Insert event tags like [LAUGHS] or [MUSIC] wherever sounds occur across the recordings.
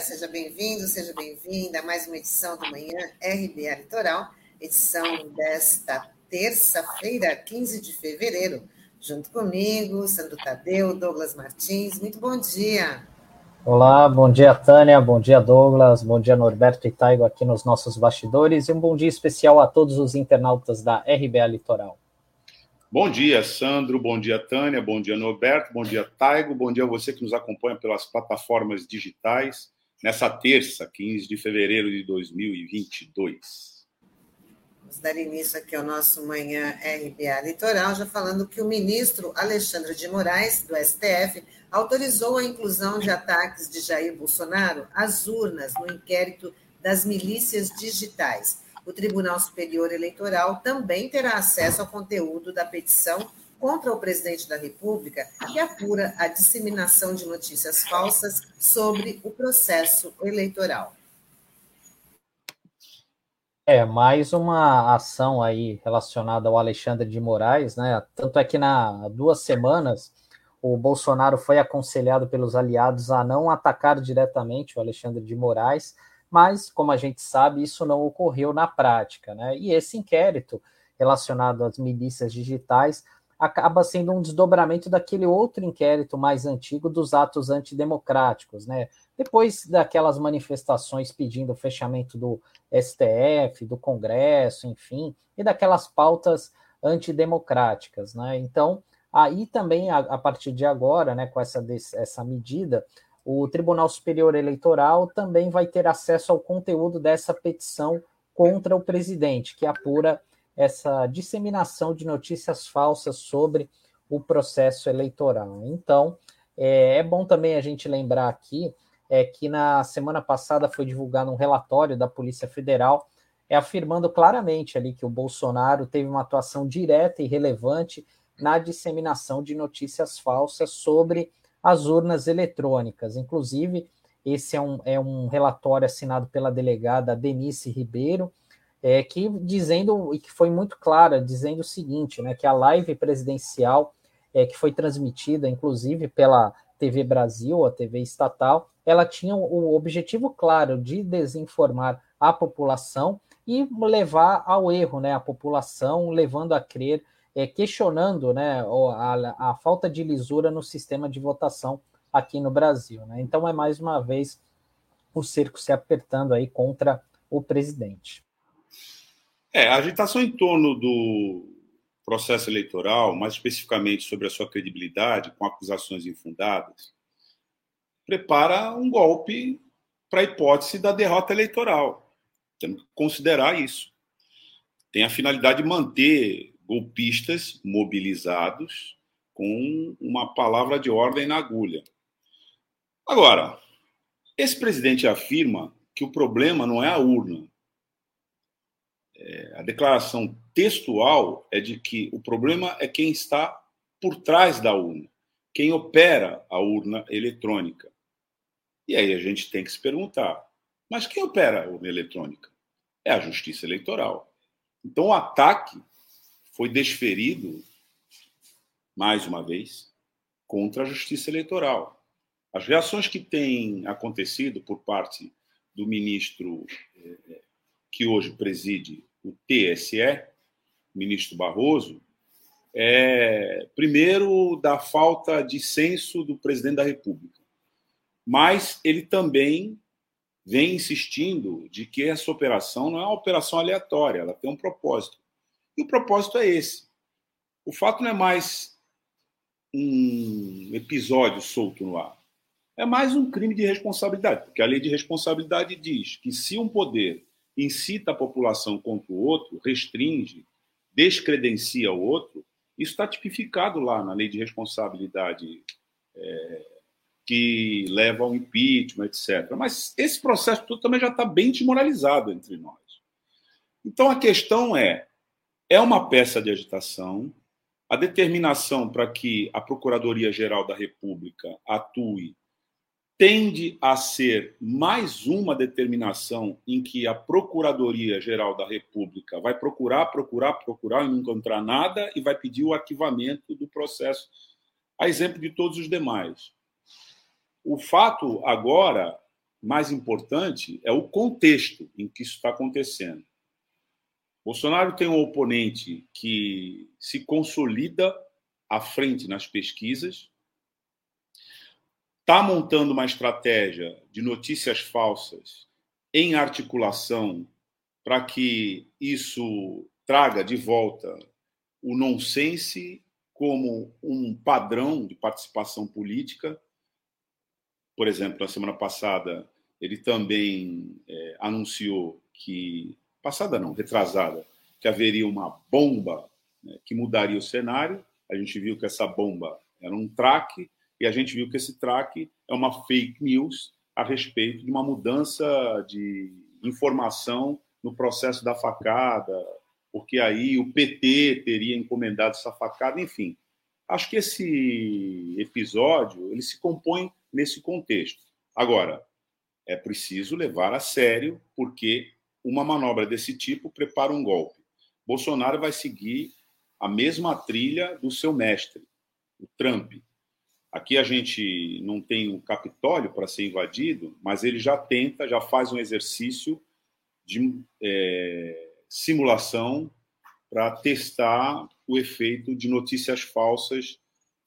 seja bem-vindo, seja bem-vinda a mais uma edição do Manhã RBA Litoral, edição desta terça-feira, 15 de fevereiro. Junto comigo, Sandro Tadeu, Douglas Martins. Muito bom dia. Olá, bom dia, Tânia, bom dia, Douglas, bom dia, Norberto e Taigo aqui nos nossos bastidores e um bom dia especial a todos os internautas da RBA Litoral. Bom dia, Sandro. Bom dia, Tânia. Bom dia, Norberto. Bom dia, Taigo. Bom dia a você que nos acompanha pelas plataformas digitais nessa terça, 15 de fevereiro de 2022. Vamos dar início aqui ao nosso Manhã RBA Litoral, já falando que o ministro Alexandre de Moraes, do STF, autorizou a inclusão de ataques de Jair Bolsonaro às urnas no inquérito das milícias digitais o Tribunal Superior Eleitoral também terá acesso ao conteúdo da petição contra o presidente da República, que apura a disseminação de notícias falsas sobre o processo eleitoral. É, mais uma ação aí relacionada ao Alexandre de Moraes, né? Tanto é que na duas semanas o Bolsonaro foi aconselhado pelos aliados a não atacar diretamente o Alexandre de Moraes, mas, como a gente sabe, isso não ocorreu na prática. Né? E esse inquérito relacionado às milícias digitais acaba sendo um desdobramento daquele outro inquérito mais antigo dos atos antidemocráticos. Né? Depois daquelas manifestações pedindo o fechamento do STF, do Congresso, enfim, e daquelas pautas antidemocráticas. Né? Então, aí também, a, a partir de agora, né, com essa, essa medida, o Tribunal Superior Eleitoral também vai ter acesso ao conteúdo dessa petição contra o presidente, que apura essa disseminação de notícias falsas sobre o processo eleitoral. Então, é, é bom também a gente lembrar aqui é, que na semana passada foi divulgado um relatório da Polícia Federal é, afirmando claramente ali que o Bolsonaro teve uma atuação direta e relevante na disseminação de notícias falsas sobre as urnas eletrônicas. Inclusive, esse é um, é um relatório assinado pela delegada Denise Ribeiro, é, que dizendo, e que foi muito clara, dizendo o seguinte, né, que a live presidencial, é, que foi transmitida, inclusive, pela TV Brasil, a TV estatal, ela tinha o objetivo claro de desinformar a população e levar ao erro né, a população, levando a crer é, questionando né, a, a, falta de lisura no sistema de votação aqui no Brasil. Né? Então é mais uma vez o cerco se apertando aí contra o presidente. É, a agitação em torno do processo eleitoral, mais especificamente sobre a sua credibilidade, com acusações infundadas, prepara um golpe para a hipótese da derrota eleitoral. Temos que considerar isso. Tem a finalidade de manter golpistas mobilizados com uma palavra de ordem na agulha. Agora, esse presidente afirma que o problema não é a urna. É, a declaração textual é de que o problema é quem está por trás da urna, quem opera a urna eletrônica. E aí a gente tem que se perguntar: mas quem opera a urna eletrônica? É a Justiça Eleitoral. Então, o ataque foi desferido, mais uma vez, contra a justiça eleitoral. As reações que têm acontecido por parte do ministro eh, que hoje preside o TSE, ministro Barroso, é, primeiro, da falta de senso do presidente da República. Mas ele também vem insistindo de que essa operação não é uma operação aleatória, ela tem um propósito. E o propósito é esse. O fato não é mais um episódio solto no ar. É mais um crime de responsabilidade, porque a lei de responsabilidade diz que se um poder incita a população contra o outro, restringe, descredencia o outro, isso está tipificado lá na lei de responsabilidade é, que leva ao impeachment, etc. Mas esse processo todo também já está bem desmoralizado entre nós. Então a questão é: é uma peça de agitação. A determinação para que a Procuradoria-Geral da República atue tende a ser mais uma determinação em que a Procuradoria-Geral da República vai procurar, procurar, procurar e não encontrar nada e vai pedir o arquivamento do processo, a exemplo de todos os demais. O fato agora mais importante é o contexto em que isso está acontecendo. Bolsonaro tem um oponente que se consolida à frente nas pesquisas, está montando uma estratégia de notícias falsas em articulação para que isso traga de volta o nonsense como um padrão de participação política. Por exemplo, na semana passada, ele também é, anunciou que passada não, retrasada, que haveria uma bomba né, que mudaria o cenário. A gente viu que essa bomba era um traque e a gente viu que esse traque é uma fake news a respeito de uma mudança de informação no processo da facada, porque aí o PT teria encomendado essa facada, enfim. Acho que esse episódio ele se compõe nesse contexto. Agora, é preciso levar a sério, porque uma manobra desse tipo prepara um golpe. Bolsonaro vai seguir a mesma trilha do seu mestre, o Trump. Aqui a gente não tem o Capitólio para ser invadido, mas ele já tenta, já faz um exercício de é, simulação para testar o efeito de notícias falsas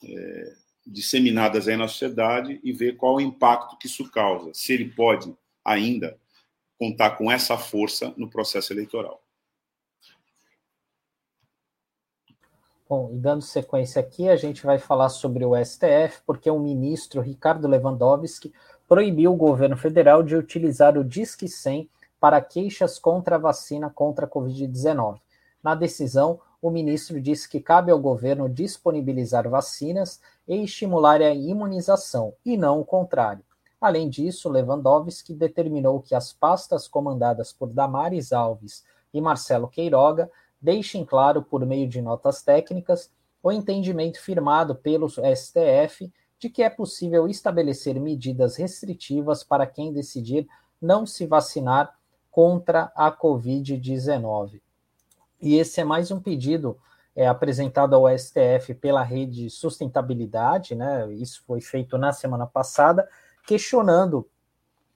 é, disseminadas aí na sociedade e ver qual o impacto que isso causa, se ele pode ainda contar com essa força no processo eleitoral. Bom, e dando sequência aqui, a gente vai falar sobre o STF, porque o ministro Ricardo Lewandowski proibiu o governo federal de utilizar o Disque 100 para queixas contra a vacina contra a Covid-19. Na decisão, o ministro disse que cabe ao governo disponibilizar vacinas e estimular a imunização, e não o contrário. Além disso, Lewandowski determinou que as pastas comandadas por Damares Alves e Marcelo Queiroga deixem claro, por meio de notas técnicas, o entendimento firmado pelo STF de que é possível estabelecer medidas restritivas para quem decidir não se vacinar contra a Covid-19. E esse é mais um pedido é, apresentado ao STF pela Rede Sustentabilidade, né? Isso foi feito na semana passada, questionando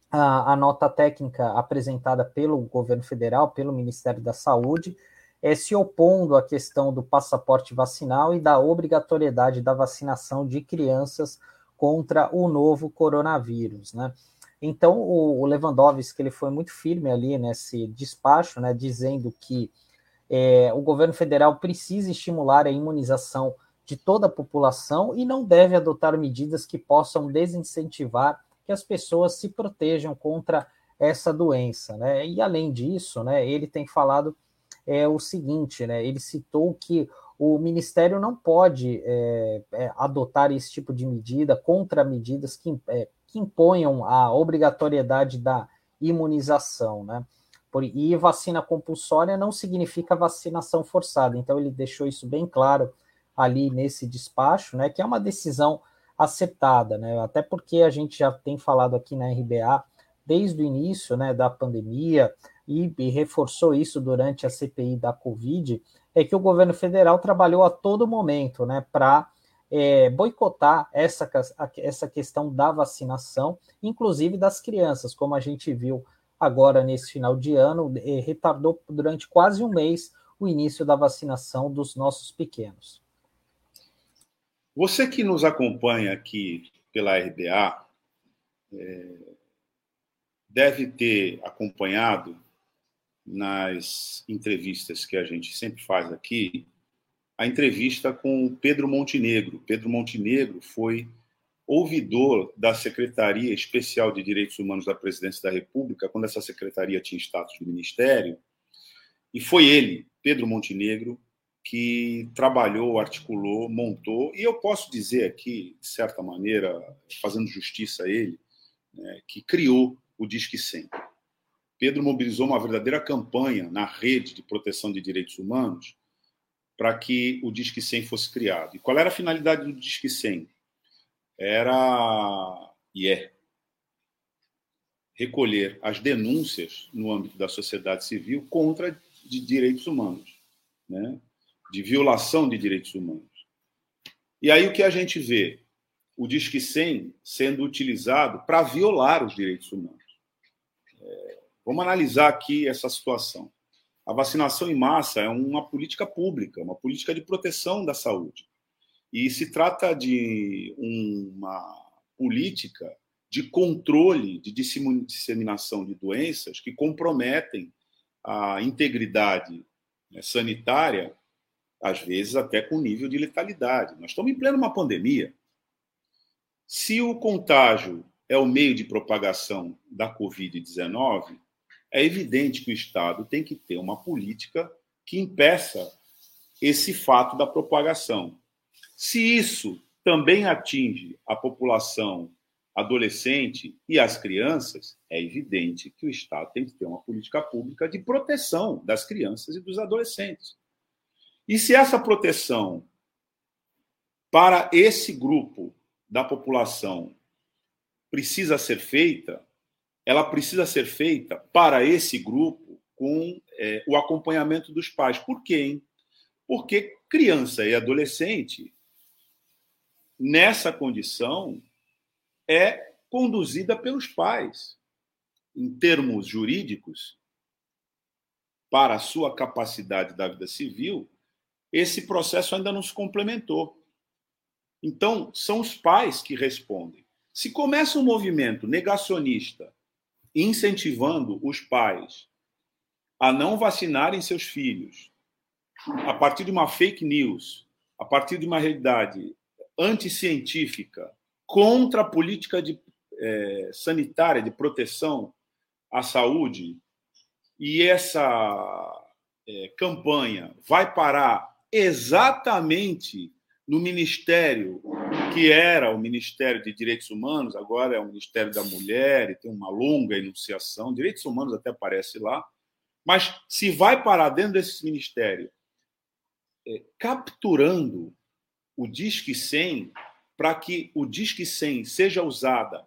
a, a nota técnica apresentada pelo governo federal, pelo Ministério da Saúde, é, se opondo à questão do passaporte vacinal e da obrigatoriedade da vacinação de crianças contra o novo coronavírus, né? Então, o, o Lewandowski ele foi muito firme ali nesse despacho, né, dizendo que é, o governo federal precisa estimular a imunização de toda a população e não deve adotar medidas que possam desincentivar que as pessoas se protejam contra essa doença, né? E além disso, né, ele tem falado é o seguinte, né? Ele citou que o Ministério não pode é, é, adotar esse tipo de medida contra medidas que, é, que imponham a obrigatoriedade da imunização, né? Por, e vacina compulsória não significa vacinação forçada. Então ele deixou isso bem claro ali nesse despacho, né? Que é uma decisão acertada, né? Até porque a gente já tem falado aqui na RBA desde o início, né, da pandemia, e, e reforçou isso durante a CPI da Covid, é que o governo federal trabalhou a todo momento né, para é, boicotar essa, essa questão da vacinação, inclusive das crianças, como a gente viu agora nesse final de ano, é, retardou durante quase um mês o início da vacinação dos nossos pequenos. Você que nos acompanha aqui pela RBA é, deve ter acompanhado nas entrevistas que a gente sempre faz aqui, a entrevista com o Pedro Montenegro. Pedro Montenegro foi ouvidor da Secretaria Especial de Direitos Humanos da Presidência da República, quando essa secretaria tinha status de ministério, e foi ele, Pedro Montenegro, que trabalhou, articulou, montou, e eu posso dizer aqui, de certa maneira, fazendo justiça a ele, né, que criou o Disque 100. Pedro mobilizou uma verdadeira campanha na rede de proteção de direitos humanos para que o Disque 100 fosse criado. E qual era a finalidade do Disque 100? Era e é recolher as denúncias no âmbito da sociedade civil contra de direitos humanos, né? de violação de direitos humanos. E aí o que a gente vê? O Disque 100 sendo utilizado para violar os direitos humanos. Vamos analisar aqui essa situação. A vacinação em massa é uma política pública, uma política de proteção da saúde. E se trata de uma política de controle de disseminação de doenças que comprometem a integridade né, sanitária, às vezes até com nível de letalidade. Nós estamos em plena uma pandemia. Se o contágio é o meio de propagação da Covid-19, é evidente que o Estado tem que ter uma política que impeça esse fato da propagação. Se isso também atinge a população adolescente e as crianças, é evidente que o Estado tem que ter uma política pública de proteção das crianças e dos adolescentes. E se essa proteção para esse grupo da população precisa ser feita, ela precisa ser feita para esse grupo com é, o acompanhamento dos pais. Por quê? Hein? Porque criança e adolescente, nessa condição, é conduzida pelos pais. Em termos jurídicos, para a sua capacidade da vida civil, esse processo ainda não se complementou. Então, são os pais que respondem. Se começa um movimento negacionista incentivando os pais a não vacinarem seus filhos, a partir de uma fake news, a partir de uma realidade anticientífica, contra a política de, é, sanitária de proteção à saúde, e essa é, campanha vai parar exatamente no ministério que era o Ministério de Direitos Humanos, agora é o Ministério da Mulher, e tem uma longa enunciação. Direitos Humanos até aparece lá. Mas se vai parar dentro desse ministério, é, capturando o Disque 100 para que o Disque 100 seja usada,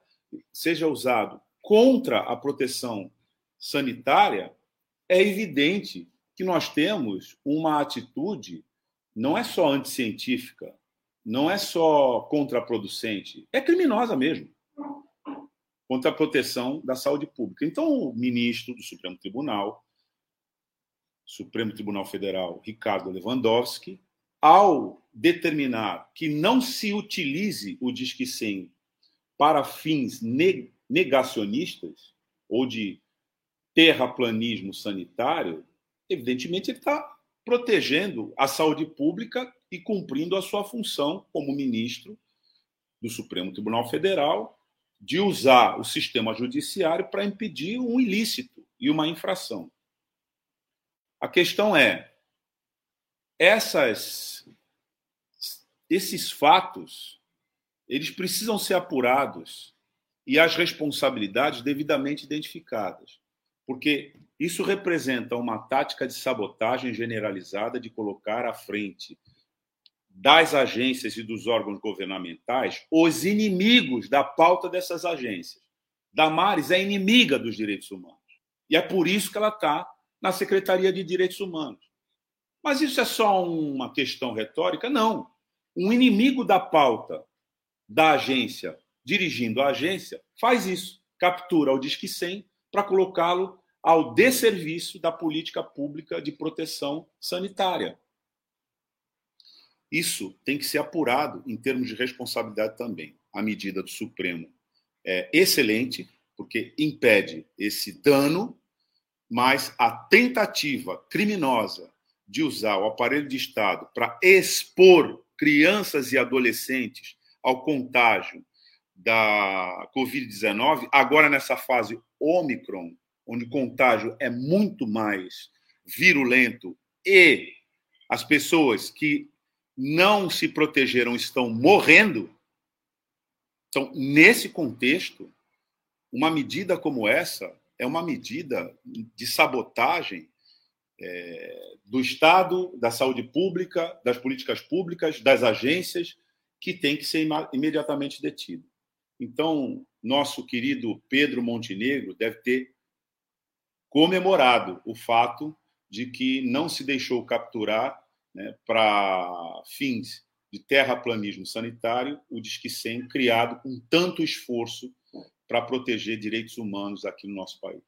seja usado contra a proteção sanitária, é evidente que nós temos uma atitude não é só anticientífica, não é só contraproducente, é criminosa mesmo contra a proteção da saúde pública. Então, o ministro do Supremo Tribunal, Supremo Tribunal Federal, Ricardo Lewandowski, ao determinar que não se utilize o Disque 100 para fins negacionistas ou de terraplanismo sanitário, evidentemente ele está protegendo a saúde pública e cumprindo a sua função como ministro do Supremo Tribunal Federal de usar o sistema judiciário para impedir um ilícito e uma infração. A questão é: essas, esses fatos eles precisam ser apurados e as responsabilidades devidamente identificadas, porque isso representa uma tática de sabotagem generalizada de colocar à frente das agências e dos órgãos governamentais os inimigos da pauta dessas agências. Damares é inimiga dos direitos humanos. E é por isso que ela está na Secretaria de Direitos Humanos. Mas isso é só uma questão retórica? Não. Um inimigo da pauta da agência, dirigindo a agência, faz isso. Captura o Disque 100 para colocá-lo ao desserviço da política pública de proteção sanitária. Isso tem que ser apurado em termos de responsabilidade também. A medida do Supremo é excelente, porque impede esse dano, mas a tentativa criminosa de usar o aparelho de Estado para expor crianças e adolescentes ao contágio da Covid-19, agora nessa fase Omicron, onde o contágio é muito mais virulento e as pessoas que não se protegeram estão morrendo. Então, nesse contexto, uma medida como essa é uma medida de sabotagem é, do Estado, da saúde pública, das políticas públicas, das agências, que tem que ser imediatamente detido. Então, nosso querido Pedro Montenegro deve ter comemorado o fato de que não se deixou capturar né, para fins de terraplanismo sanitário o Disque 100 criado com tanto esforço para proteger direitos humanos aqui no nosso país.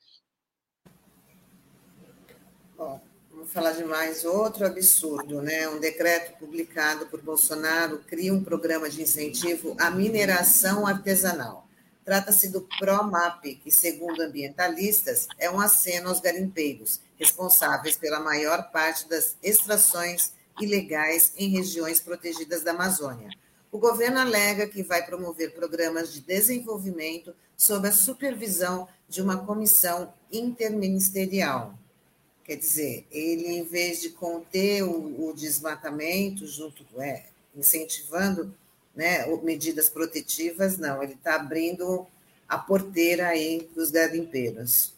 Bom, vou falar de mais outro absurdo, né? Um decreto publicado por Bolsonaro cria um programa de incentivo à mineração artesanal. Trata-se do PROMAP, que, segundo ambientalistas, é um aceno aos garimpeiros, responsáveis pela maior parte das extrações ilegais em regiões protegidas da Amazônia. O governo alega que vai promover programas de desenvolvimento sob a supervisão de uma comissão interministerial. Quer dizer, ele, em vez de conter o, o desmatamento, junto, é, incentivando né, medidas protetivas, não, ele está abrindo a porteira aí dos garimpeiros.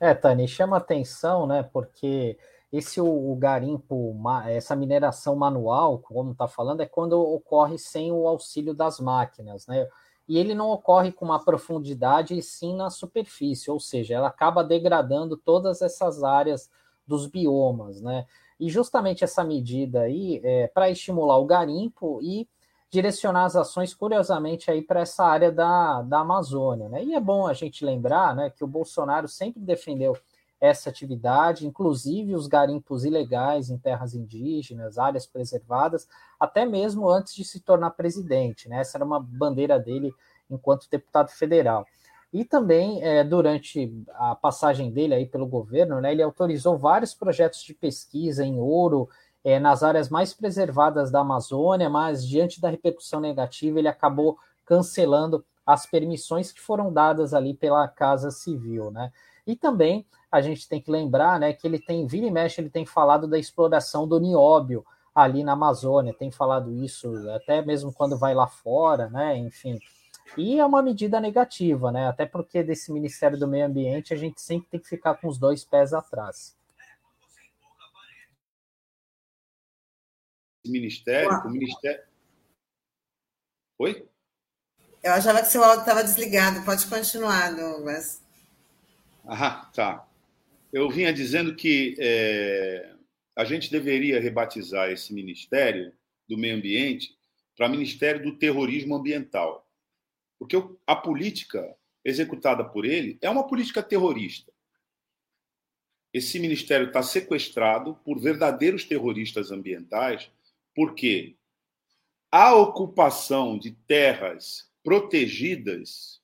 É, Tani, chama atenção, né, porque esse o, o garimpo, essa mineração manual, como está falando, é quando ocorre sem o auxílio das máquinas, né? e ele não ocorre com uma profundidade e sim na superfície, ou seja, ela acaba degradando todas essas áreas dos biomas, né? E justamente essa medida aí é para estimular o garimpo e direcionar as ações, curiosamente, aí para essa área da, da Amazônia, né? E é bom a gente lembrar, né, que o Bolsonaro sempre defendeu essa atividade, inclusive os garimpos ilegais em terras indígenas, áreas preservadas, até mesmo antes de se tornar presidente. Né? Essa era uma bandeira dele enquanto deputado federal. E também, é, durante a passagem dele aí pelo governo, né, ele autorizou vários projetos de pesquisa em ouro é, nas áreas mais preservadas da Amazônia, mas diante da repercussão negativa, ele acabou cancelando as permissões que foram dadas ali pela Casa Civil, né? E também a gente tem que lembrar né, que ele tem, vira e mexe, ele tem falado da exploração do nióbio ali na Amazônia, tem falado isso até mesmo quando vai lá fora, né? Enfim. E é uma medida negativa, né? Até porque desse Ministério do Meio Ambiente a gente sempre tem que ficar com os dois pés atrás. Ministério, o Ministério. Oi? Eu achava que seu áudio estava desligado. Pode continuar, Douglas. Ah, tá. Eu vinha dizendo que é, a gente deveria rebatizar esse Ministério do Meio Ambiente para Ministério do Terrorismo Ambiental. Porque a política executada por ele é uma política terrorista. Esse ministério está sequestrado por verdadeiros terroristas ambientais, porque a ocupação de terras protegidas,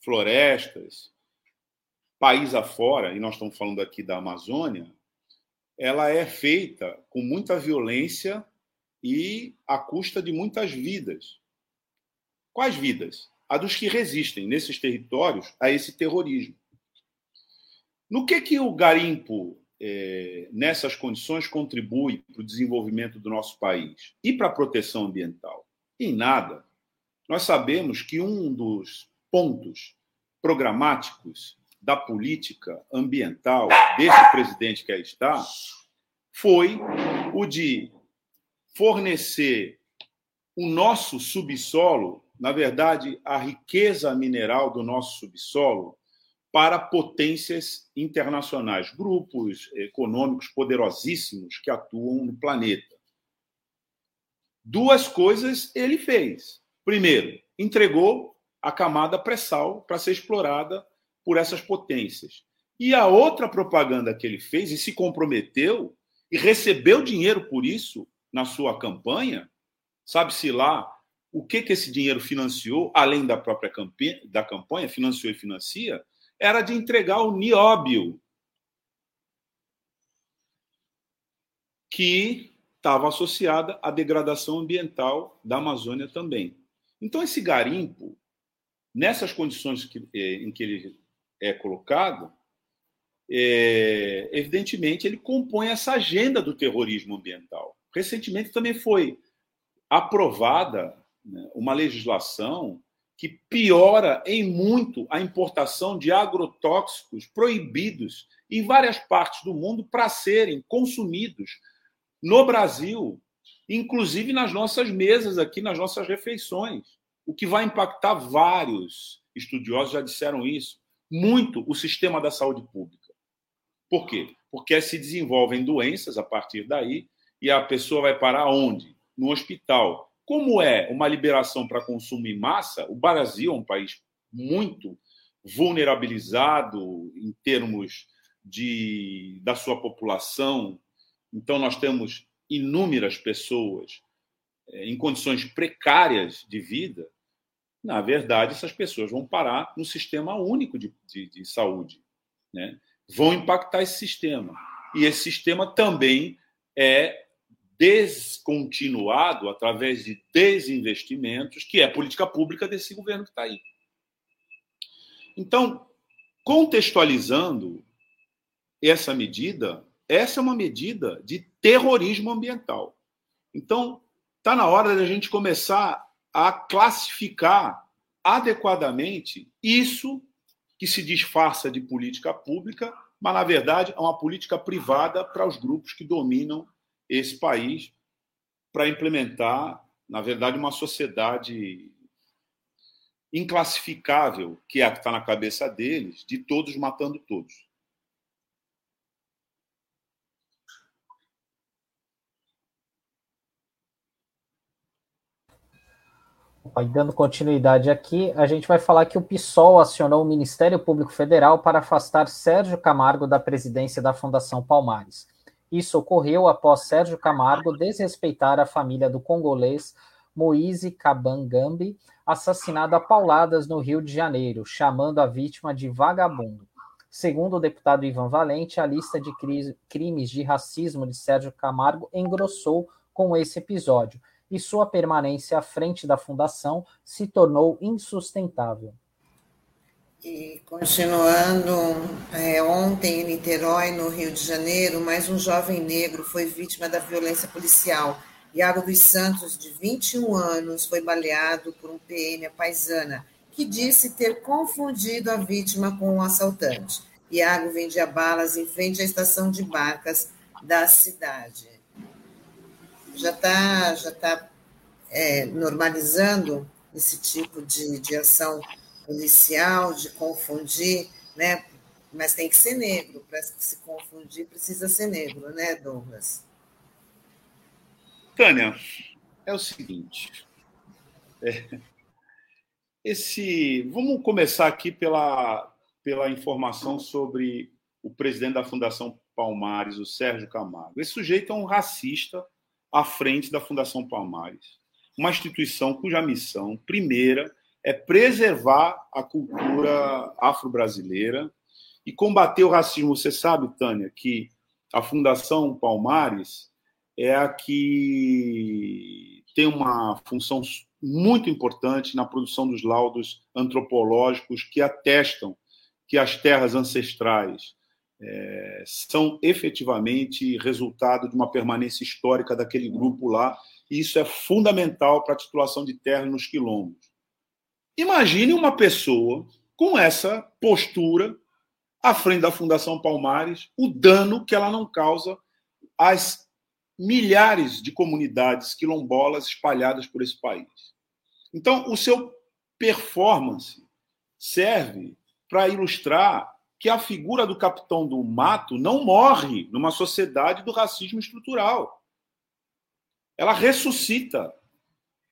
florestas, país afora, e nós estamos falando aqui da Amazônia, ela é feita com muita violência e à custa de muitas vidas. Quais vidas? A dos que resistem nesses territórios a esse terrorismo. No que que o garimpo é, nessas condições contribui para o desenvolvimento do nosso país e para a proteção ambiental? Em nada. Nós sabemos que um dos pontos programáticos da política ambiental desse presidente que aí está foi o de fornecer o nosso subsolo, na verdade, a riqueza mineral do nosso subsolo, para potências internacionais, grupos econômicos poderosíssimos que atuam no planeta. Duas coisas ele fez. Primeiro, entregou a camada pré-sal para ser explorada por essas potências. E a outra propaganda que ele fez e se comprometeu e recebeu dinheiro por isso na sua campanha, sabe-se lá o que, que esse dinheiro financiou, além da própria campanha, da campanha, financiou e financia, era de entregar o nióbio, que estava associada à degradação ambiental da Amazônia também. Então, esse garimpo, nessas condições que, eh, em que ele é colocado, é, evidentemente ele compõe essa agenda do terrorismo ambiental. Recentemente também foi aprovada né, uma legislação que piora em muito a importação de agrotóxicos proibidos em várias partes do mundo para serem consumidos no Brasil, inclusive nas nossas mesas aqui, nas nossas refeições, o que vai impactar vários estudiosos já disseram isso muito o sistema da saúde pública. Por quê? Porque se desenvolvem doenças a partir daí e a pessoa vai parar onde? No hospital. Como é uma liberação para consumo em massa, o Brasil é um país muito vulnerabilizado em termos de, da sua população. Então, nós temos inúmeras pessoas é, em condições precárias de vida. Na verdade, essas pessoas vão parar no sistema único de, de, de saúde. Né? Vão impactar esse sistema. E esse sistema também é descontinuado através de desinvestimentos, que é a política pública desse governo que está aí. Então, contextualizando essa medida, essa é uma medida de terrorismo ambiental. Então, está na hora da gente começar a classificar adequadamente isso que se disfarça de política pública, mas, na verdade, é uma política privada para os grupos que dominam esse país para implementar, na verdade, uma sociedade inclassificável, que é a que está na cabeça deles, de todos matando todos. dando continuidade aqui, a gente vai falar que o PSOL acionou o Ministério Público Federal para afastar Sérgio Camargo da presidência da Fundação Palmares. Isso ocorreu após Sérgio Camargo desrespeitar a família do congolês Moise Kabangambi, assassinado a pauladas no Rio de Janeiro, chamando a vítima de vagabundo. Segundo o deputado Ivan Valente, a lista de crimes de racismo de Sérgio Camargo engrossou com esse episódio e sua permanência à frente da fundação se tornou insustentável. E continuando, é, ontem em Niterói, no Rio de Janeiro, mais um jovem negro foi vítima da violência policial. Iago dos Santos, de 21 anos, foi baleado por um PM paisana, que disse ter confundido a vítima com um assaltante. Iago vendia balas em frente à estação de barcas da cidade. Já está já tá, é, normalizando esse tipo de, de ação policial, de confundir, né? Mas tem que ser negro, para se confundir precisa ser negro, né, Douglas? Tânia, é o seguinte. É, esse, vamos começar aqui pela, pela informação sobre o presidente da Fundação Palmares, o Sérgio Camargo. Esse sujeito é um racista à frente da Fundação Palmares, uma instituição cuja missão primeira é preservar a cultura afro-brasileira e combater o racismo. Você sabe, Tânia, que a Fundação Palmares é a que tem uma função muito importante na produção dos laudos antropológicos que atestam que as terras ancestrais é, são efetivamente resultado de uma permanência histórica daquele grupo lá, e isso é fundamental para a titulação de terra nos quilombos. Imagine uma pessoa com essa postura à frente da Fundação Palmares, o dano que ela não causa às milhares de comunidades quilombolas espalhadas por esse país. Então, o seu performance serve para ilustrar que a figura do capitão do mato não morre numa sociedade do racismo estrutural. Ela ressuscita.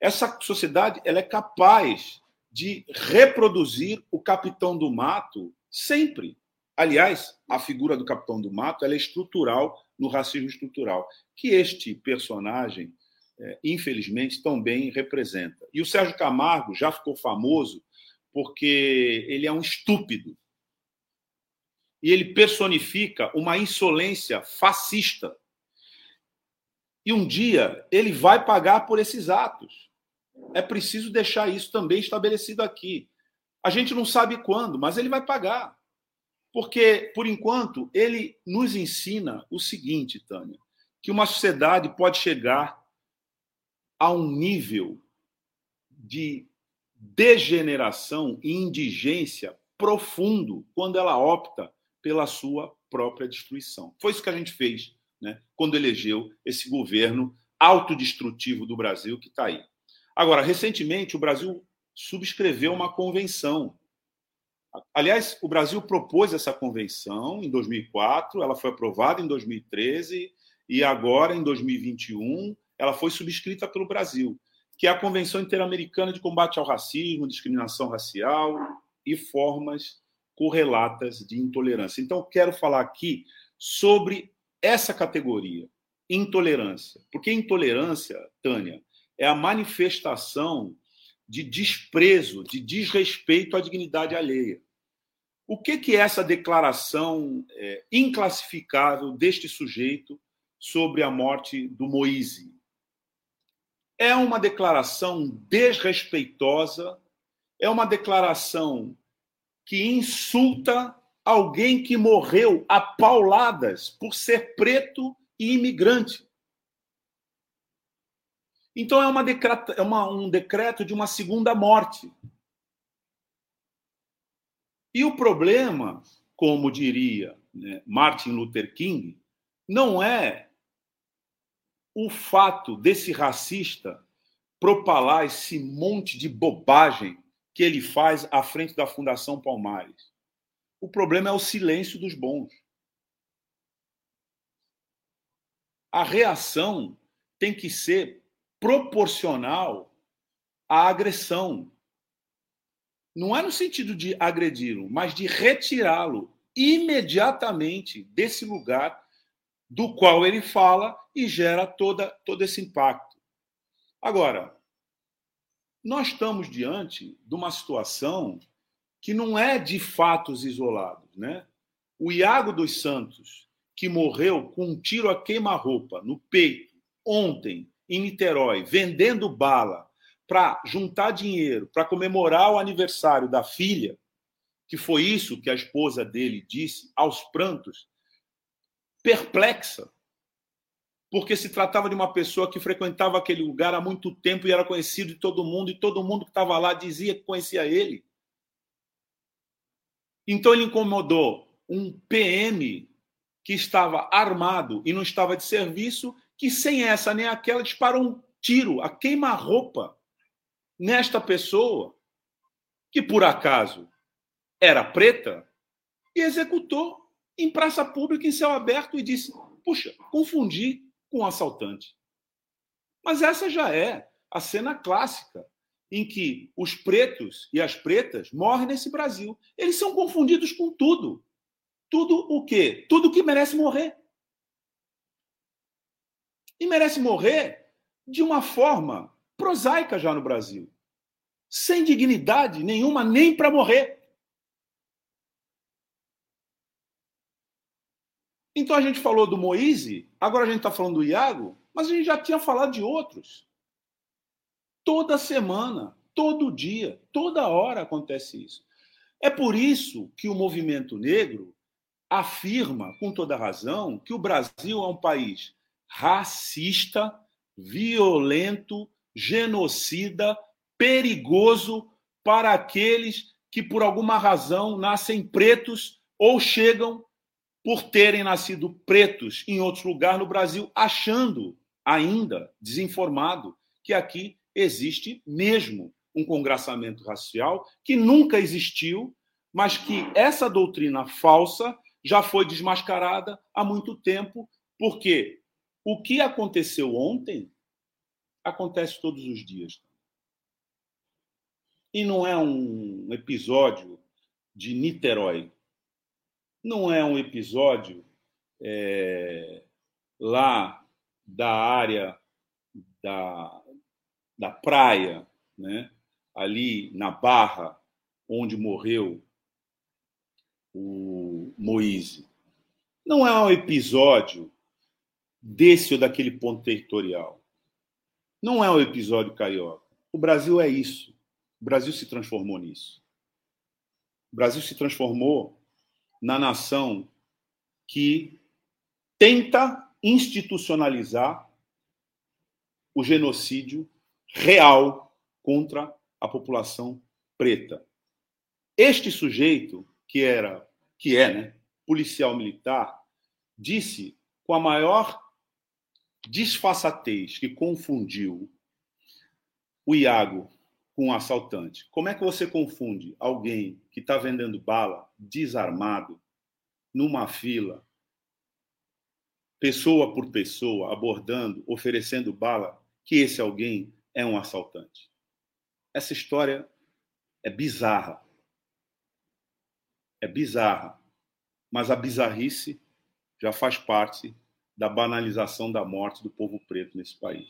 Essa sociedade ela é capaz de reproduzir o capitão do mato sempre. Aliás, a figura do capitão do mato é estrutural no racismo estrutural, que este personagem, é, infelizmente, também representa. E o Sérgio Camargo já ficou famoso porque ele é um estúpido. E ele personifica uma insolência fascista. E um dia ele vai pagar por esses atos é preciso deixar isso também estabelecido aqui. A gente não sabe quando, mas ele vai pagar. Porque, por enquanto, ele nos ensina o seguinte, Tânia, que uma sociedade pode chegar a um nível de degeneração e indigência profundo quando ela opta pela sua própria destruição. Foi isso que a gente fez né, quando elegeu esse governo autodestrutivo do Brasil que está aí. Agora, recentemente, o Brasil subscreveu uma convenção. Aliás, o Brasil propôs essa convenção em 2004, ela foi aprovada em 2013 e agora, em 2021, ela foi subscrita pelo Brasil, que é a Convenção Interamericana de Combate ao Racismo, Discriminação Racial e Formas correlatas de intolerância. Então, quero falar aqui sobre essa categoria, intolerância. Porque intolerância, Tânia, é a manifestação de desprezo, de desrespeito à dignidade alheia. O que, que é essa declaração é, inclassificável deste sujeito sobre a morte do Moise? É uma declaração desrespeitosa, é uma declaração que insulta alguém que morreu a pauladas por ser preto e imigrante. Então é, uma decreto, é uma, um decreto de uma segunda morte. E o problema, como diria né, Martin Luther King, não é o fato desse racista propalar esse monte de bobagem que ele faz à frente da Fundação Palmares. O problema é o silêncio dos bons. A reação tem que ser proporcional à agressão. Não é no sentido de agredi-lo, mas de retirá-lo imediatamente desse lugar do qual ele fala e gera toda, todo esse impacto. Agora, nós estamos diante de uma situação que não é de fatos isolados. Né? O Iago dos Santos, que morreu com um tiro a queima-roupa no peito ontem, em Niterói, vendendo bala para juntar dinheiro para comemorar o aniversário da filha, que foi isso que a esposa dele disse aos prantos, perplexa, porque se tratava de uma pessoa que frequentava aquele lugar há muito tempo e era conhecido de todo mundo, e todo mundo que estava lá dizia que conhecia ele. Então ele incomodou um PM que estava armado e não estava de serviço que sem essa nem aquela disparou um tiro, a queima-roupa nesta pessoa, que por acaso era preta, e executou em praça pública, em céu aberto, e disse: Puxa, confundi com um assaltante. Mas essa já é a cena clássica em que os pretos e as pretas morrem nesse Brasil. Eles são confundidos com tudo. Tudo o quê? Tudo que merece morrer e merece morrer de uma forma prosaica já no Brasil, sem dignidade nenhuma, nem para morrer. Então a gente falou do Moise, agora a gente está falando do Iago, mas a gente já tinha falado de outros. Toda semana, todo dia, toda hora acontece isso. É por isso que o movimento negro afirma, com toda razão, que o Brasil é um país racista, violento, genocida, perigoso para aqueles que, por alguma razão, nascem pretos ou chegam por terem nascido pretos em outro lugar no Brasil, achando ainda desinformado que aqui existe mesmo um congraçamento racial que nunca existiu, mas que essa doutrina falsa já foi desmascarada há muito tempo, porque o que aconteceu ontem acontece todos os dias. E não é um episódio de Niterói. Não é um episódio é, lá da área da, da praia, né? ali na Barra, onde morreu o Moise. Não é um episódio desse ou daquele ponto territorial. Não é um episódio carioca. O Brasil é isso. O Brasil se transformou nisso. O Brasil se transformou na nação que tenta institucionalizar o genocídio real contra a população preta. Este sujeito, que era, que é, né, policial militar, disse com a maior disfarçatez que confundiu o Iago com um assaltante. Como é que você confunde alguém que está vendendo bala desarmado numa fila, pessoa por pessoa, abordando, oferecendo bala, que esse alguém é um assaltante? Essa história é bizarra. É bizarra, mas a bizarrice já faz parte da banalização da morte do povo preto nesse país.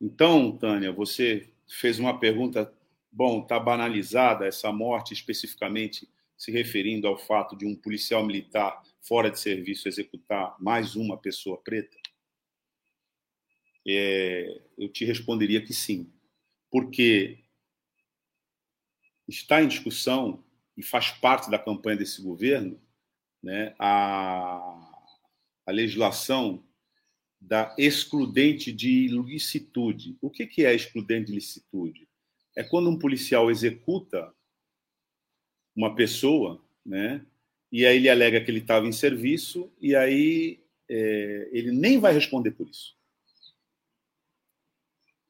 Então, Tânia, você fez uma pergunta, bom, está banalizada essa morte especificamente se referindo ao fato de um policial militar fora de serviço executar mais uma pessoa preta? É, eu te responderia que sim, porque está em discussão e faz parte da campanha desse governo né, a a legislação da excludente de ilicitude. O que, que é excludente de ilicitude? É quando um policial executa uma pessoa, né? E aí ele alega que ele estava em serviço e aí é, ele nem vai responder por isso.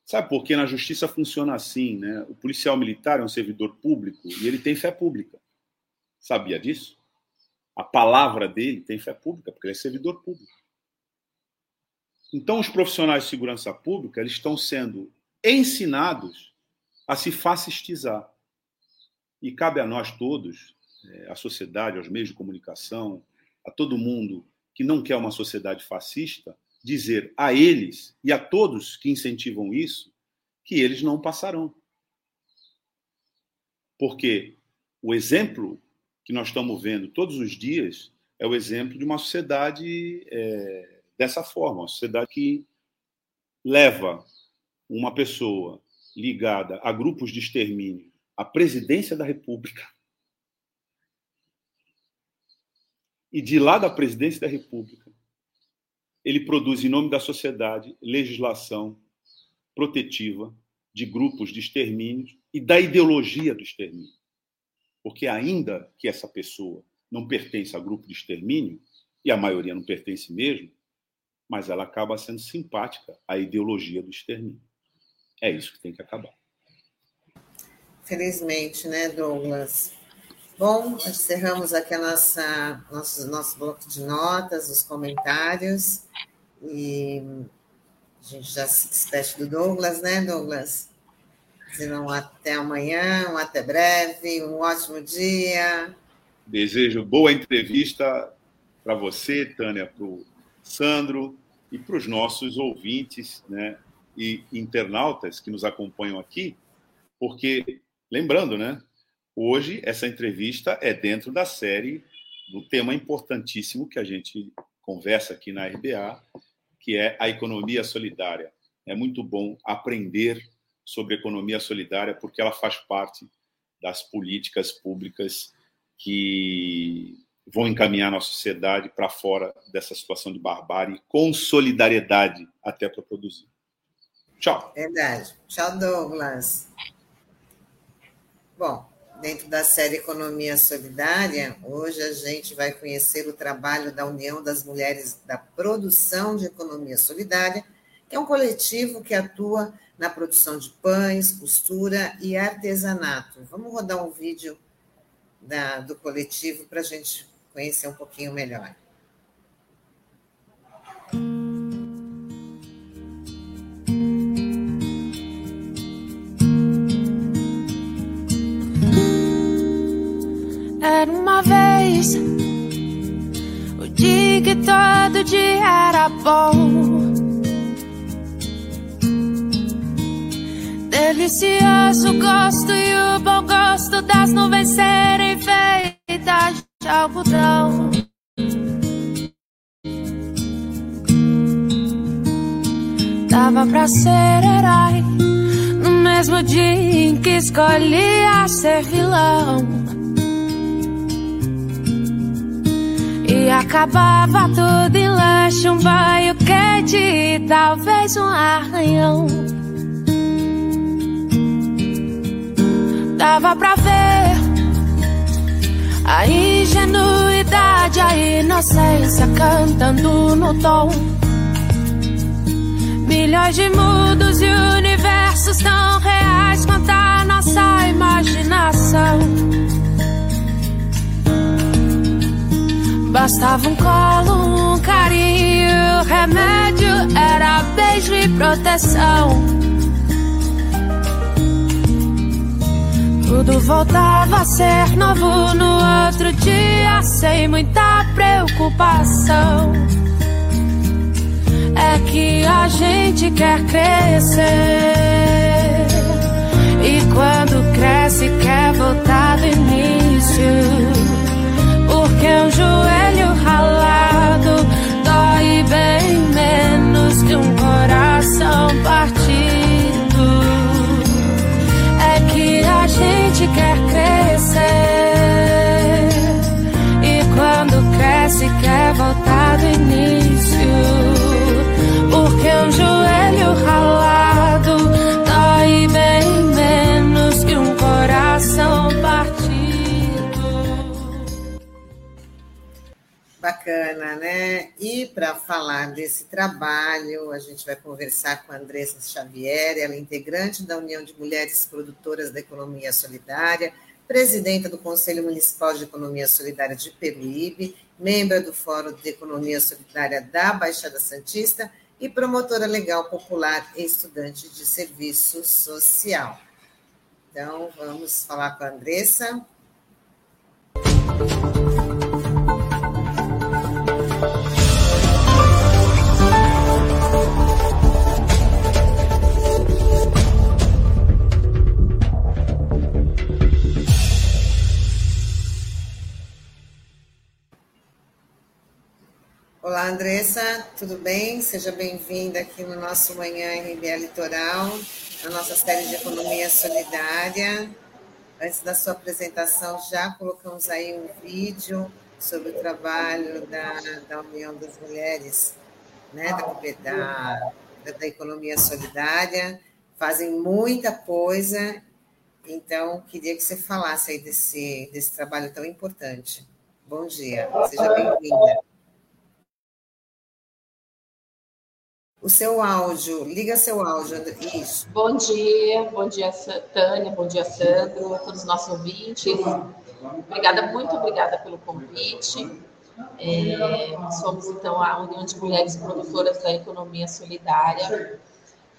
Sabe por que na justiça funciona assim, né? O policial militar é um servidor público e ele tem fé pública. Sabia disso? A palavra dele tem fé pública, porque ele é servidor público. Então, os profissionais de segurança pública eles estão sendo ensinados a se fascistizar. E cabe a nós todos, é, à sociedade, aos meios de comunicação, a todo mundo que não quer uma sociedade fascista, dizer a eles e a todos que incentivam isso que eles não passarão. Porque o exemplo que nós estamos vendo todos os dias é o exemplo de uma sociedade é, dessa forma, uma sociedade que leva uma pessoa ligada a grupos de extermínio à presidência da República e de lá da presidência da República ele produz em nome da sociedade legislação protetiva de grupos de extermínio e da ideologia do extermínio. Porque ainda que essa pessoa não pertence a grupo de extermínio, e a maioria não pertence mesmo, mas ela acaba sendo simpática à ideologia do extermínio. É isso que tem que acabar. Felizmente, né, Douglas? Bom, encerramos aqui a nossa, nosso, nosso bloco de notas, os comentários. E a gente já se despede do Douglas, né, Douglas? Dizendo um até amanhã, um até breve, um ótimo dia. Desejo boa entrevista para você, Tânia, para o Sandro e para os nossos ouvintes né, e internautas que nos acompanham aqui, porque, lembrando, né, hoje essa entrevista é dentro da série do tema importantíssimo que a gente conversa aqui na RBA, que é a economia solidária. É muito bom aprender sobre economia solidária, porque ela faz parte das políticas públicas que vão encaminhar nossa sociedade para fora dessa situação de barbárie, com solidariedade até para produzir. Tchau. Verdade. Tchau, Douglas. Bom, dentro da série Economia Solidária, hoje a gente vai conhecer o trabalho da União das Mulheres da Produção de Economia Solidária, que é um coletivo que atua na produção de pães, costura e artesanato. Vamos rodar um vídeo da, do coletivo para a gente conhecer um pouquinho melhor. Era uma vez o dia que todo dia era bom. Delicioso gosto e o bom gosto das nuvens serem feitas de algodão. Dava pra ser herói no mesmo dia em que escolhia ser vilão. E acabava tudo em lanche, um banho quente e talvez um arranhão. Dava pra ver a ingenuidade, a inocência cantando no tom. Milhões de mundos e universos tão reais quanto a nossa imaginação. Bastava um colo, um carinho, remédio era beijo e proteção. Tudo voltava a ser novo no outro dia, sem muita preocupação. É que a gente quer crescer. E quando cresce, quer voltar do início. Porque um joelho Bacana, né? E para falar desse trabalho, a gente vai conversar com a Andressa Xavier, ela é integrante da União de Mulheres Produtoras da Economia Solidária, presidenta do Conselho Municipal de Economia Solidária de Peruíbe, membro do Fórum de Economia Solidária da Baixada Santista e promotora legal popular e estudante de serviço social. Então, vamos falar com a Andressa. Olá, Andressa, tudo bem? Seja bem-vinda aqui no nosso Manhã RBA Litoral, na nossa série de Economia Solidária. Antes da sua apresentação, já colocamos aí um vídeo sobre o trabalho da, da União das Mulheres, né, da, da, da Economia Solidária. Fazem muita coisa, então queria que você falasse aí desse, desse trabalho tão importante. Bom dia, seja bem-vinda. O seu áudio, liga seu áudio, isso. Bom dia, bom dia Tânia, bom dia Sandro, todos os nossos ouvintes. Obrigada, muito obrigada pelo convite. É, somos então a União de Mulheres Produtoras da Economia Solidária.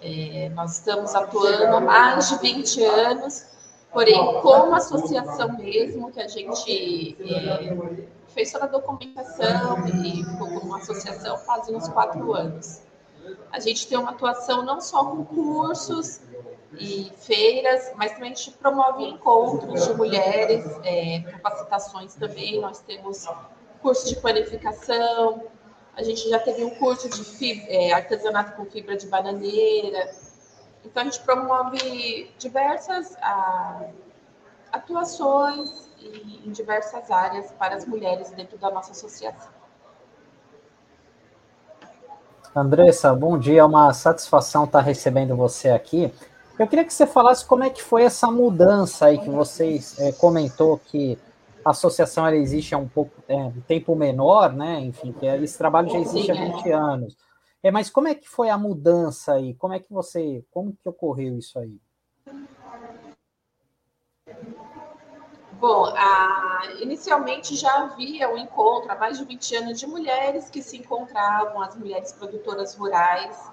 É, nós estamos atuando há mais de 20 anos, porém como associação mesmo, que a gente é, fez toda a documentação e ficou como associação faz uns quatro anos. A gente tem uma atuação não só com cursos e feiras, mas também a gente promove encontros de mulheres, é, capacitações também. Nós temos curso de panificação, a gente já teve um curso de fibra, é, artesanato com fibra de bananeira. Então, a gente promove diversas a, atuações em diversas áreas para as mulheres dentro da nossa associação. Andressa, bom dia, é uma satisfação estar recebendo você aqui. Eu queria que você falasse como é que foi essa mudança aí que vocês é, comentou que a associação ela existe há um pouco é, um tempo menor, né? Enfim, que esse trabalho já existe há 20 anos. É, mas como é que foi a mudança aí? Como é que você, como que ocorreu isso aí? Bom, a, inicialmente já havia um encontro há mais de 20 anos de mulheres que se encontravam, as mulheres produtoras rurais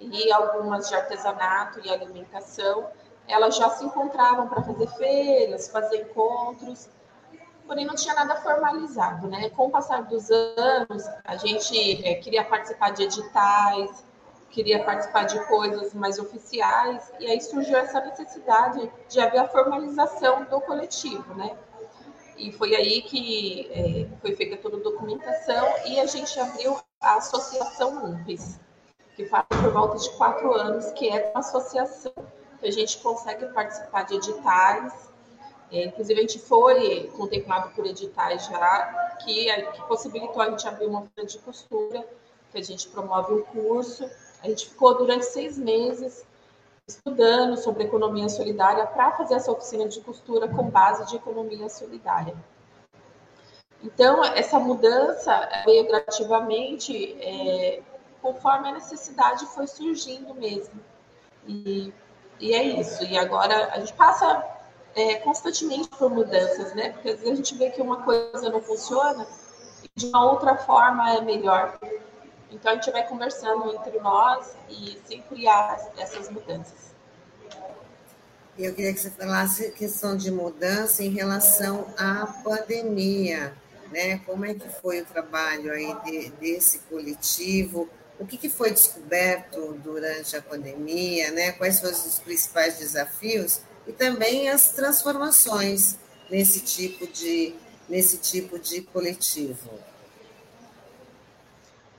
e algumas de artesanato e alimentação. Elas já se encontravam para fazer feiras, fazer encontros, porém não tinha nada formalizado, né? Com o passar dos anos, a gente é, queria participar de editais, queria participar de coisas mais oficiais, e aí surgiu essa necessidade de haver a formalização do coletivo, né? E foi aí que é, foi feita toda a documentação e a gente abriu a Associação UMPES, que faz por volta de quatro anos, que é uma associação que a gente consegue participar de editais. É, inclusive, a gente foi contemplado por editais já, que, que possibilitou a gente abrir uma feira de costura, que a gente promove um curso a gente ficou durante seis meses estudando sobre economia solidária para fazer essa oficina de costura com base de economia solidária. Então, essa mudança veio gradativamente é, conforme a necessidade foi surgindo mesmo. E, e é isso. E agora a gente passa é, constantemente por mudanças, né? Porque às vezes a gente vê que uma coisa não funciona e de uma outra forma é melhor. Então, a gente vai conversando entre nós e sempre há essas mudanças. Eu queria que você falasse questão de mudança em relação à pandemia, né? Como é que foi o trabalho aí de, desse coletivo? O que, que foi descoberto durante a pandemia, né? Quais foram os principais desafios e também as transformações nesse tipo de nesse tipo de coletivo?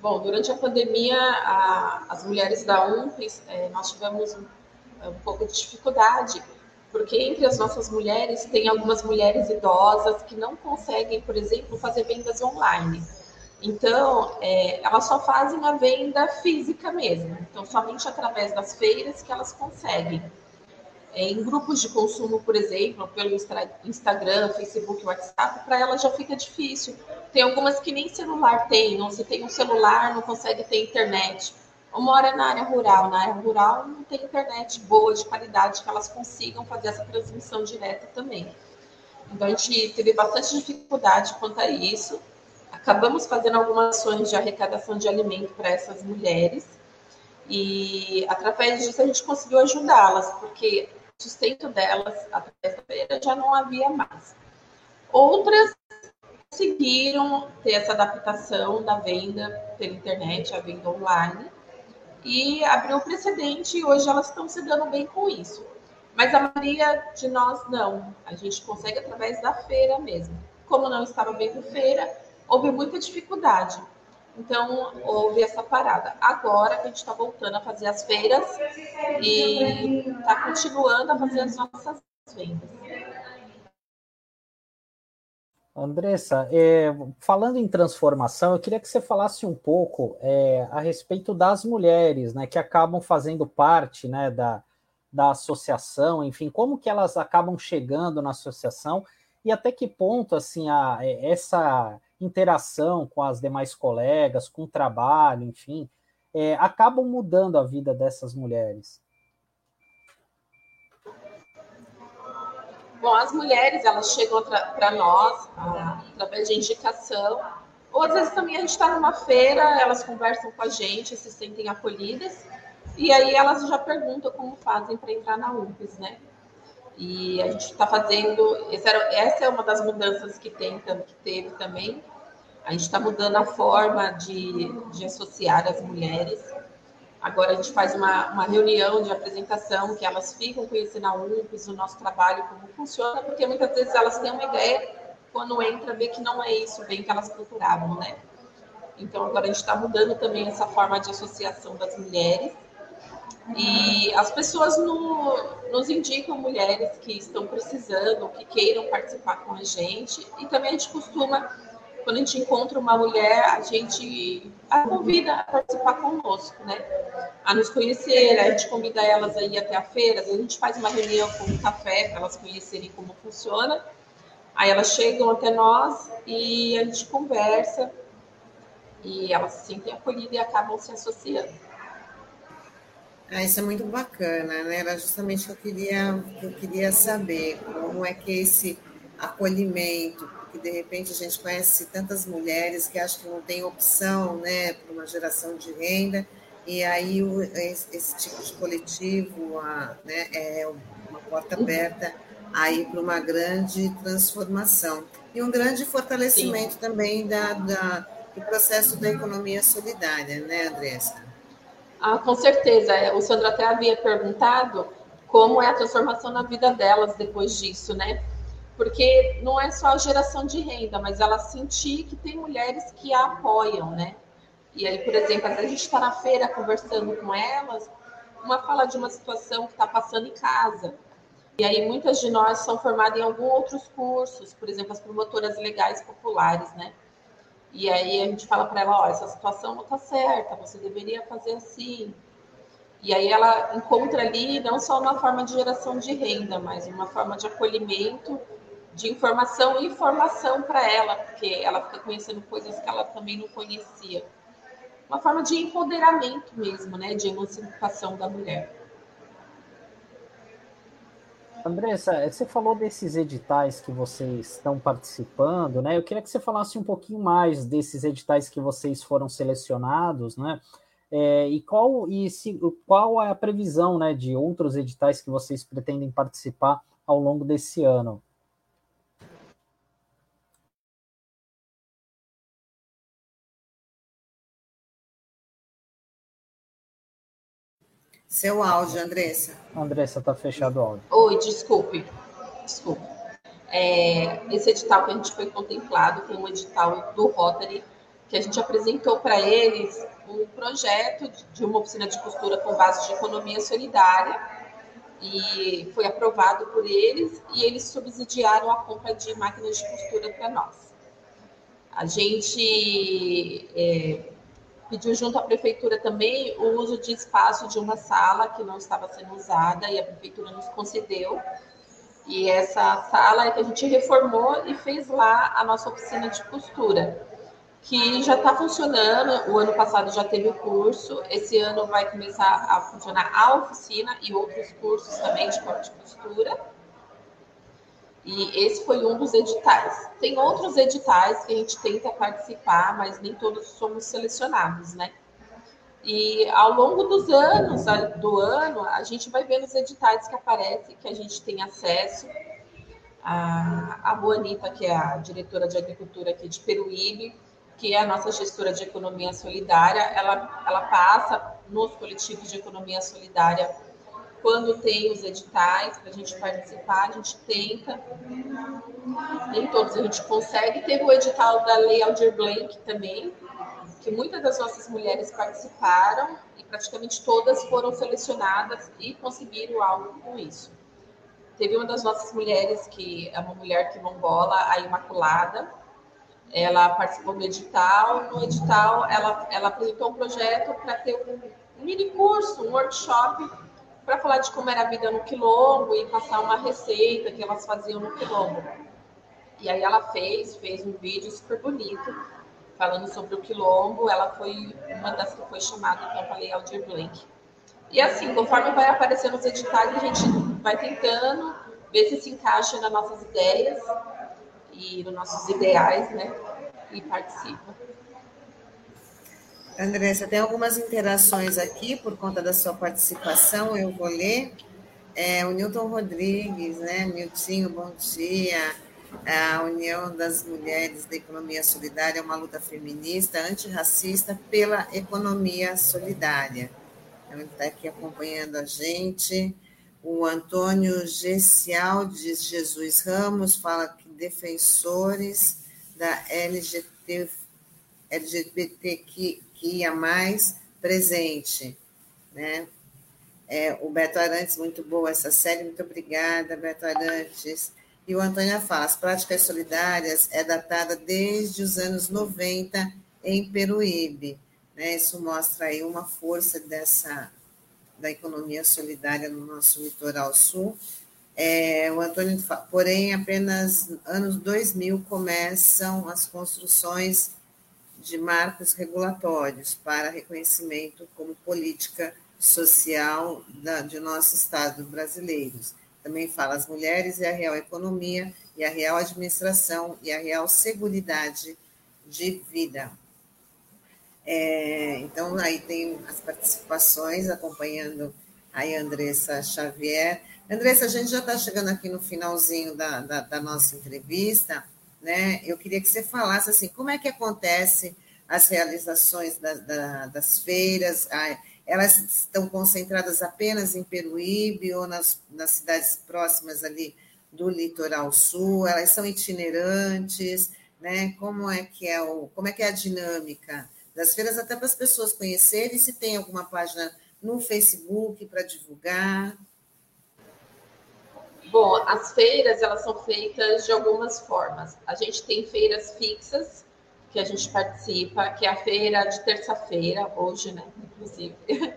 Bom, durante a pandemia, a, as mulheres da UMPES, é, nós tivemos um, um, pouco de dificuldade, porque entre as nossas mulheres, tem algumas mulheres idosas que não conseguem, por exemplo, fazer vendas online. Então, é, elas só fazem a venda física mesmo. Então, somente através das feiras que elas conseguem. É, em grupos de consumo, por exemplo, pelo Instagram, Facebook, WhatsApp, para ela já fica difícil. Tem algumas que nem celular tem, ou se tem um celular, não consegue ter internet. Ou mora na área rural. Na área rural não tem internet boa, de qualidade, que elas consigam fazer essa transmissão direta também. Então, a gente teve bastante dificuldade quanto a isso. Acabamos fazendo algumas ações de arrecadação de alimento para essas mulheres. E através disso a gente conseguiu ajudá-las, porque sustento delas da feira já não havia mais. Outras conseguiram ter essa adaptação da venda pela internet, a venda online, e abriu precedente e hoje elas estão se dando bem com isso. Mas a maioria de nós não. A gente consegue através da feira mesmo. Como não estava vendo feira, houve muita dificuldade. Então, houve essa parada. Agora que a gente está voltando a fazer as feiras e está continuando a fazer as nossas vendas. Andressa, é, falando em transformação, eu queria que você falasse um pouco é, a respeito das mulheres, né, que acabam fazendo parte, né, da, da associação, enfim, como que elas acabam chegando na associação e até que ponto, assim, a, essa interação com as demais colegas, com o trabalho, enfim, é, acabam mudando a vida dessas mulheres? Bom, as mulheres elas chegam para nós através de indicação, ou às vezes também a gente está numa feira, elas conversam com a gente, se sentem acolhidas, e aí elas já perguntam como fazem para entrar na UFES, né? E a gente está fazendo. Essa é uma das mudanças que, tem, que teve também. A gente está mudando a forma de, de associar as mulheres. Agora a gente faz uma, uma reunião de apresentação que elas ficam conhecendo a UNPS, o nosso trabalho, como funciona, porque muitas vezes elas têm uma ideia, quando entra, vê que não é isso bem que elas procuravam, né? Então agora a gente está mudando também essa forma de associação das mulheres. E as pessoas no, nos indicam mulheres que estão precisando, que queiram participar com a gente. E também a gente costuma, quando a gente encontra uma mulher, a gente a convida a participar conosco, né? A nos conhecer, a gente convida elas a ir até a feira, a gente faz uma reunião com um café para elas conhecerem como funciona. Aí elas chegam até nós e a gente conversa e elas se sentem acolhidas e acabam se associando. Ah, isso é muito bacana, né? Era justamente o que eu queria, que eu queria saber, como é que é esse acolhimento, porque de repente a gente conhece tantas mulheres que acham que não tem opção, né, para uma geração de renda, e aí o, esse, esse, tipo de coletivo a, né, é uma porta aberta aí para uma grande transformação e um grande fortalecimento Sim. também da, da, do processo da economia solidária, né, Andressa? Ah, com certeza. É, o Sandro até havia perguntado como é a transformação na vida delas depois disso, né? Porque não é só a geração de renda, mas ela sentir que tem mulheres que a apoiam, né? E aí, por exemplo, a gente está na feira conversando com elas, uma fala de uma situação que está passando em casa. E aí muitas de nós são formadas em alguns outros cursos, por exemplo, as promotoras legais populares, né? E aí a gente fala para ela, ó, essa situação não está certa, você deveria fazer assim. E aí ela encontra ali não só uma forma de geração de renda, mas uma forma de acolhimento, de informação e informação para ela, porque ela fica conhecendo coisas que ela também não conhecia. Uma forma de empoderamento mesmo, né, de emancipação da mulher. Andressa, você falou desses editais que vocês estão participando, né? Eu queria que você falasse um pouquinho mais desses editais que vocês foram selecionados, né? É, e qual e se, qual é a previsão né, de outros editais que vocês pretendem participar ao longo desse ano? Seu áudio, Andressa. Andressa, está fechado o áudio. Oi, desculpe. Desculpe. É, esse edital que a gente foi contemplado foi um edital do Rotary, que a gente apresentou para eles um projeto de uma oficina de costura com base de economia solidária e foi aprovado por eles e eles subsidiaram a compra de máquinas de costura para nós. A gente é, pediu junto à prefeitura também o uso de espaço de uma sala que não estava sendo usada e a prefeitura nos concedeu. E essa sala é que a gente reformou e fez lá a nossa oficina de costura, que já está funcionando. O ano passado já teve o curso, esse ano vai começar a funcionar a oficina e outros cursos também de corte de costura. E esse foi um dos editais. Tem outros editais que a gente tenta participar, mas nem todos somos selecionados, né? E ao longo dos anos, do ano, a gente vai vendo os editais que aparecem, que a gente tem acesso. A, a Juanita, que é a diretora de agricultura aqui de Peruíbe, que é a nossa gestora de economia solidária, ela, ela passa nos coletivos de economia solidária quando tem os editais para a gente participar, a gente tenta. Nem todos a gente consegue. Teve o edital da Lei Aldir Blanc também, que muitas das nossas mulheres participaram e praticamente todas foram selecionadas e conseguiram algo com isso. Teve uma das nossas mulheres, que é uma mulher quilombola, a Imaculada, ela participou do edital. No edital, ela, ela apresentou um projeto para ter um mini curso, um workshop para falar de como era a vida no quilombo e passar uma receita que elas faziam no quilombo. E aí ela fez, fez um vídeo super bonito falando sobre o quilombo. Ela foi uma das que foi chamada então para ler Aldir Blanc. E assim, conforme vai aparecendo os editais, a gente vai tentando ver se se encaixa nas nossas ideias e nos nossos ideais, né? E participa. Andressa, tem algumas interações aqui por conta da sua participação, eu vou ler. É, o Newton Rodrigues, né? Miltinho, bom dia. A União das Mulheres da Economia Solidária é uma luta feminista, antirracista pela economia solidária. Então, ele está aqui acompanhando a gente. O Antônio Gessial de Jesus Ramos fala que defensores da LGBT, LGBTQ que ia mais presente, né? É, o Beto Arantes, muito boa essa série, muito obrigada, Beto Arantes. E o Antônio fala, as práticas solidárias é datada desde os anos 90 em Peruíbe. Né? Isso mostra aí uma força dessa da economia solidária no nosso litoral sul. É, o Antônio, porém, apenas anos 2000 começam as construções de marcos regulatórios para reconhecimento como política social da, de nosso Estado brasileiros. Também fala as mulheres e a real economia, e a real administração e a real seguridade de vida. É, então, aí tem as participações acompanhando a Andressa Xavier. Andressa, a gente já está chegando aqui no finalzinho da, da, da nossa entrevista né? Eu queria que você falasse assim, como é que acontece as realizações da, da, das feiras? Elas estão concentradas apenas em Peruíbe ou nas, nas cidades próximas ali do litoral sul? Elas são itinerantes, né? Como é que é o, como é que é a dinâmica das feiras até para as pessoas conhecerem? Se tem alguma página no Facebook para divulgar? Bom, as feiras elas são feitas de algumas formas. A gente tem feiras fixas que a gente participa, que é a feira de terça-feira, hoje, né, inclusive, [LAUGHS]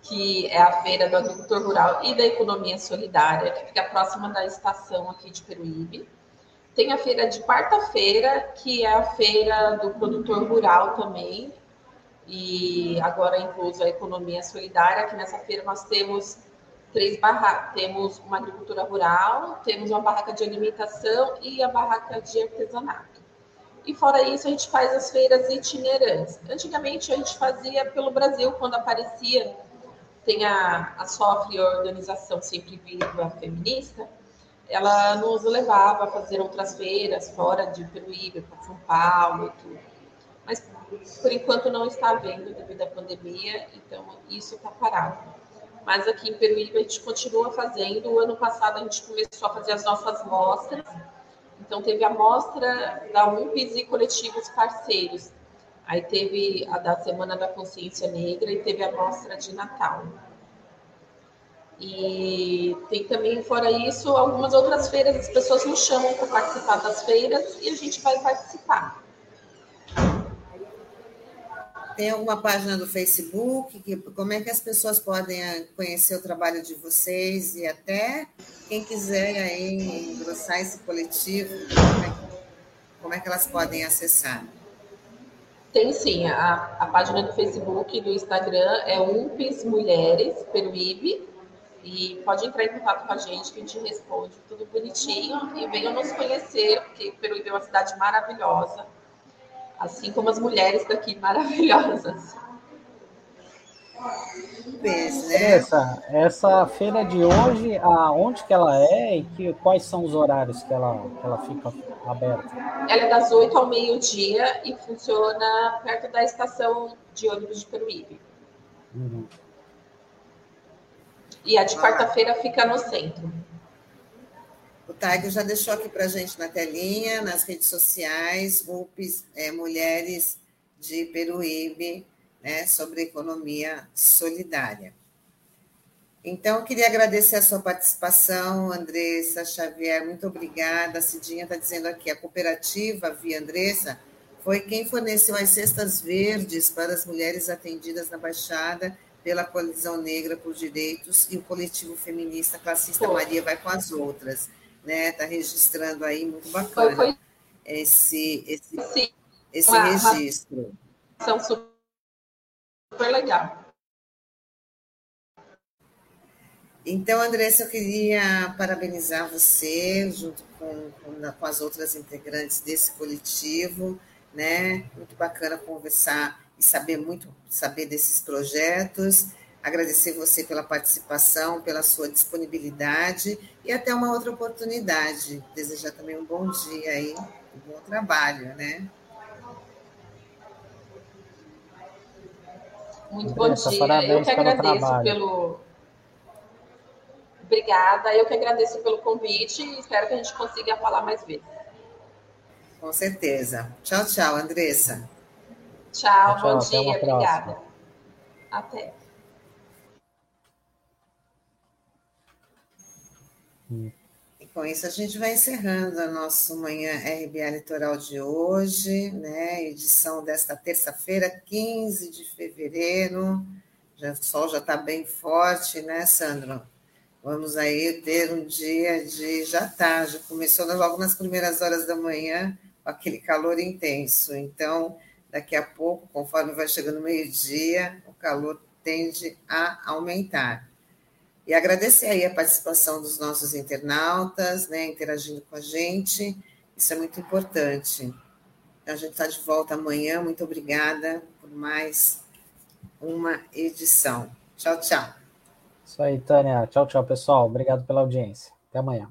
que é a feira do agricultor rural e da economia solidária, que fica próxima da estação aqui de Peruíbe. Tem a feira de quarta-feira, que é a feira do produtor rural também, e agora incluso a economia solidária, que nessa feira nós temos três barracas. Temos uma agricultura rural, temos uma barraca de alimentação e a barraca de artesanato. E fora isso, a gente faz as feiras itinerantes. Antigamente a gente fazia pelo Brasil, quando aparecia, tem a, a Sofre, a organização Sempre Viva Feminista, ela nos levava a fazer outras feiras fora de Peruíbe, para São Paulo e tudo. Mas por enquanto não está havendo devido à pandemia, então isso está parado. Mas aqui em Peruíbe a gente continua fazendo. O ano passado a gente começou a fazer as nossas mostras então, teve a mostra da UMPES e coletivos parceiros. Aí teve a da Semana da Consciência Negra e teve a mostra de Natal. E tem também, fora isso, algumas outras feiras, as pessoas nos chamam para participar das feiras e a gente vai participar. Tem alguma página do Facebook? Que, como é que as pessoas podem eh, conhecer o trabalho de vocês e até quem quiser aí engrossar esse coletivo, como é, como é que elas podem acessar? Tem sim, a, a página do Facebook e do Instagram é UMPES Mulheres Peruíbe e pode entrar em contato com a gente que a gente responde tudo bonitinho e venham nos conhecer, porque Peruíbe é uma cidade maravilhosa assim como as mulheres daqui maravilhosas. né? Essa, essa feira de hoje, aonde que ela é e que, quais são os horários que ela, que ela fica aberta? Ela é das 8 ao meio-dia e funciona perto da estação de ônibus de Peruíbe. Uhum. E a de quarta-feira fica no centro. O Taigo já deixou aqui para a gente na telinha, nas redes sociais, UPs, é, Mulheres de Peruíbe, né, sobre economia solidária. Então, queria agradecer a sua participação, Andressa Xavier, muito obrigada. A Cidinha está dizendo aqui, a cooperativa Via Andressa foi quem forneceu as cestas verdes para as mulheres atendidas na Baixada pela Coalizão Negra por Direitos e o coletivo feminista classista Pô. Maria vai com as outras né? Está registrando aí, muito bacana foi, foi... esse, esse, Sim. esse uma, registro. São super legal. Então, Andressa, eu queria parabenizar você, junto com, com, com, as outras integrantes desse coletivo, né? Muito bacana conversar e saber muito, saber desses projetos agradecer você pela participação, pela sua disponibilidade e até uma outra oportunidade. Desejar também um bom dia aí, um bom trabalho, né? Muito bom dia. Eu que agradeço pelo. Obrigada. Eu que agradeço pelo convite e espero que a gente consiga falar mais vezes. Com certeza. Tchau, tchau, Andressa. Tchau, tchau bom dia. Obrigada. Até. E com isso a gente vai encerrando a nossa Manhã RBA Litoral de hoje, né? Edição desta terça-feira, 15 de fevereiro. Já, o sol já está bem forte, né, Sandro? Vamos aí ter um dia de. Já está, já começou logo nas primeiras horas da manhã, com aquele calor intenso. Então, daqui a pouco, conforme vai chegando meio-dia, o calor tende a aumentar. E agradecer aí a participação dos nossos internautas, né, interagindo com a gente, isso é muito importante. Então, a gente está de volta amanhã, muito obrigada por mais uma edição. Tchau, tchau. Isso aí, Tânia. Tchau, tchau, pessoal. Obrigado pela audiência. Até amanhã.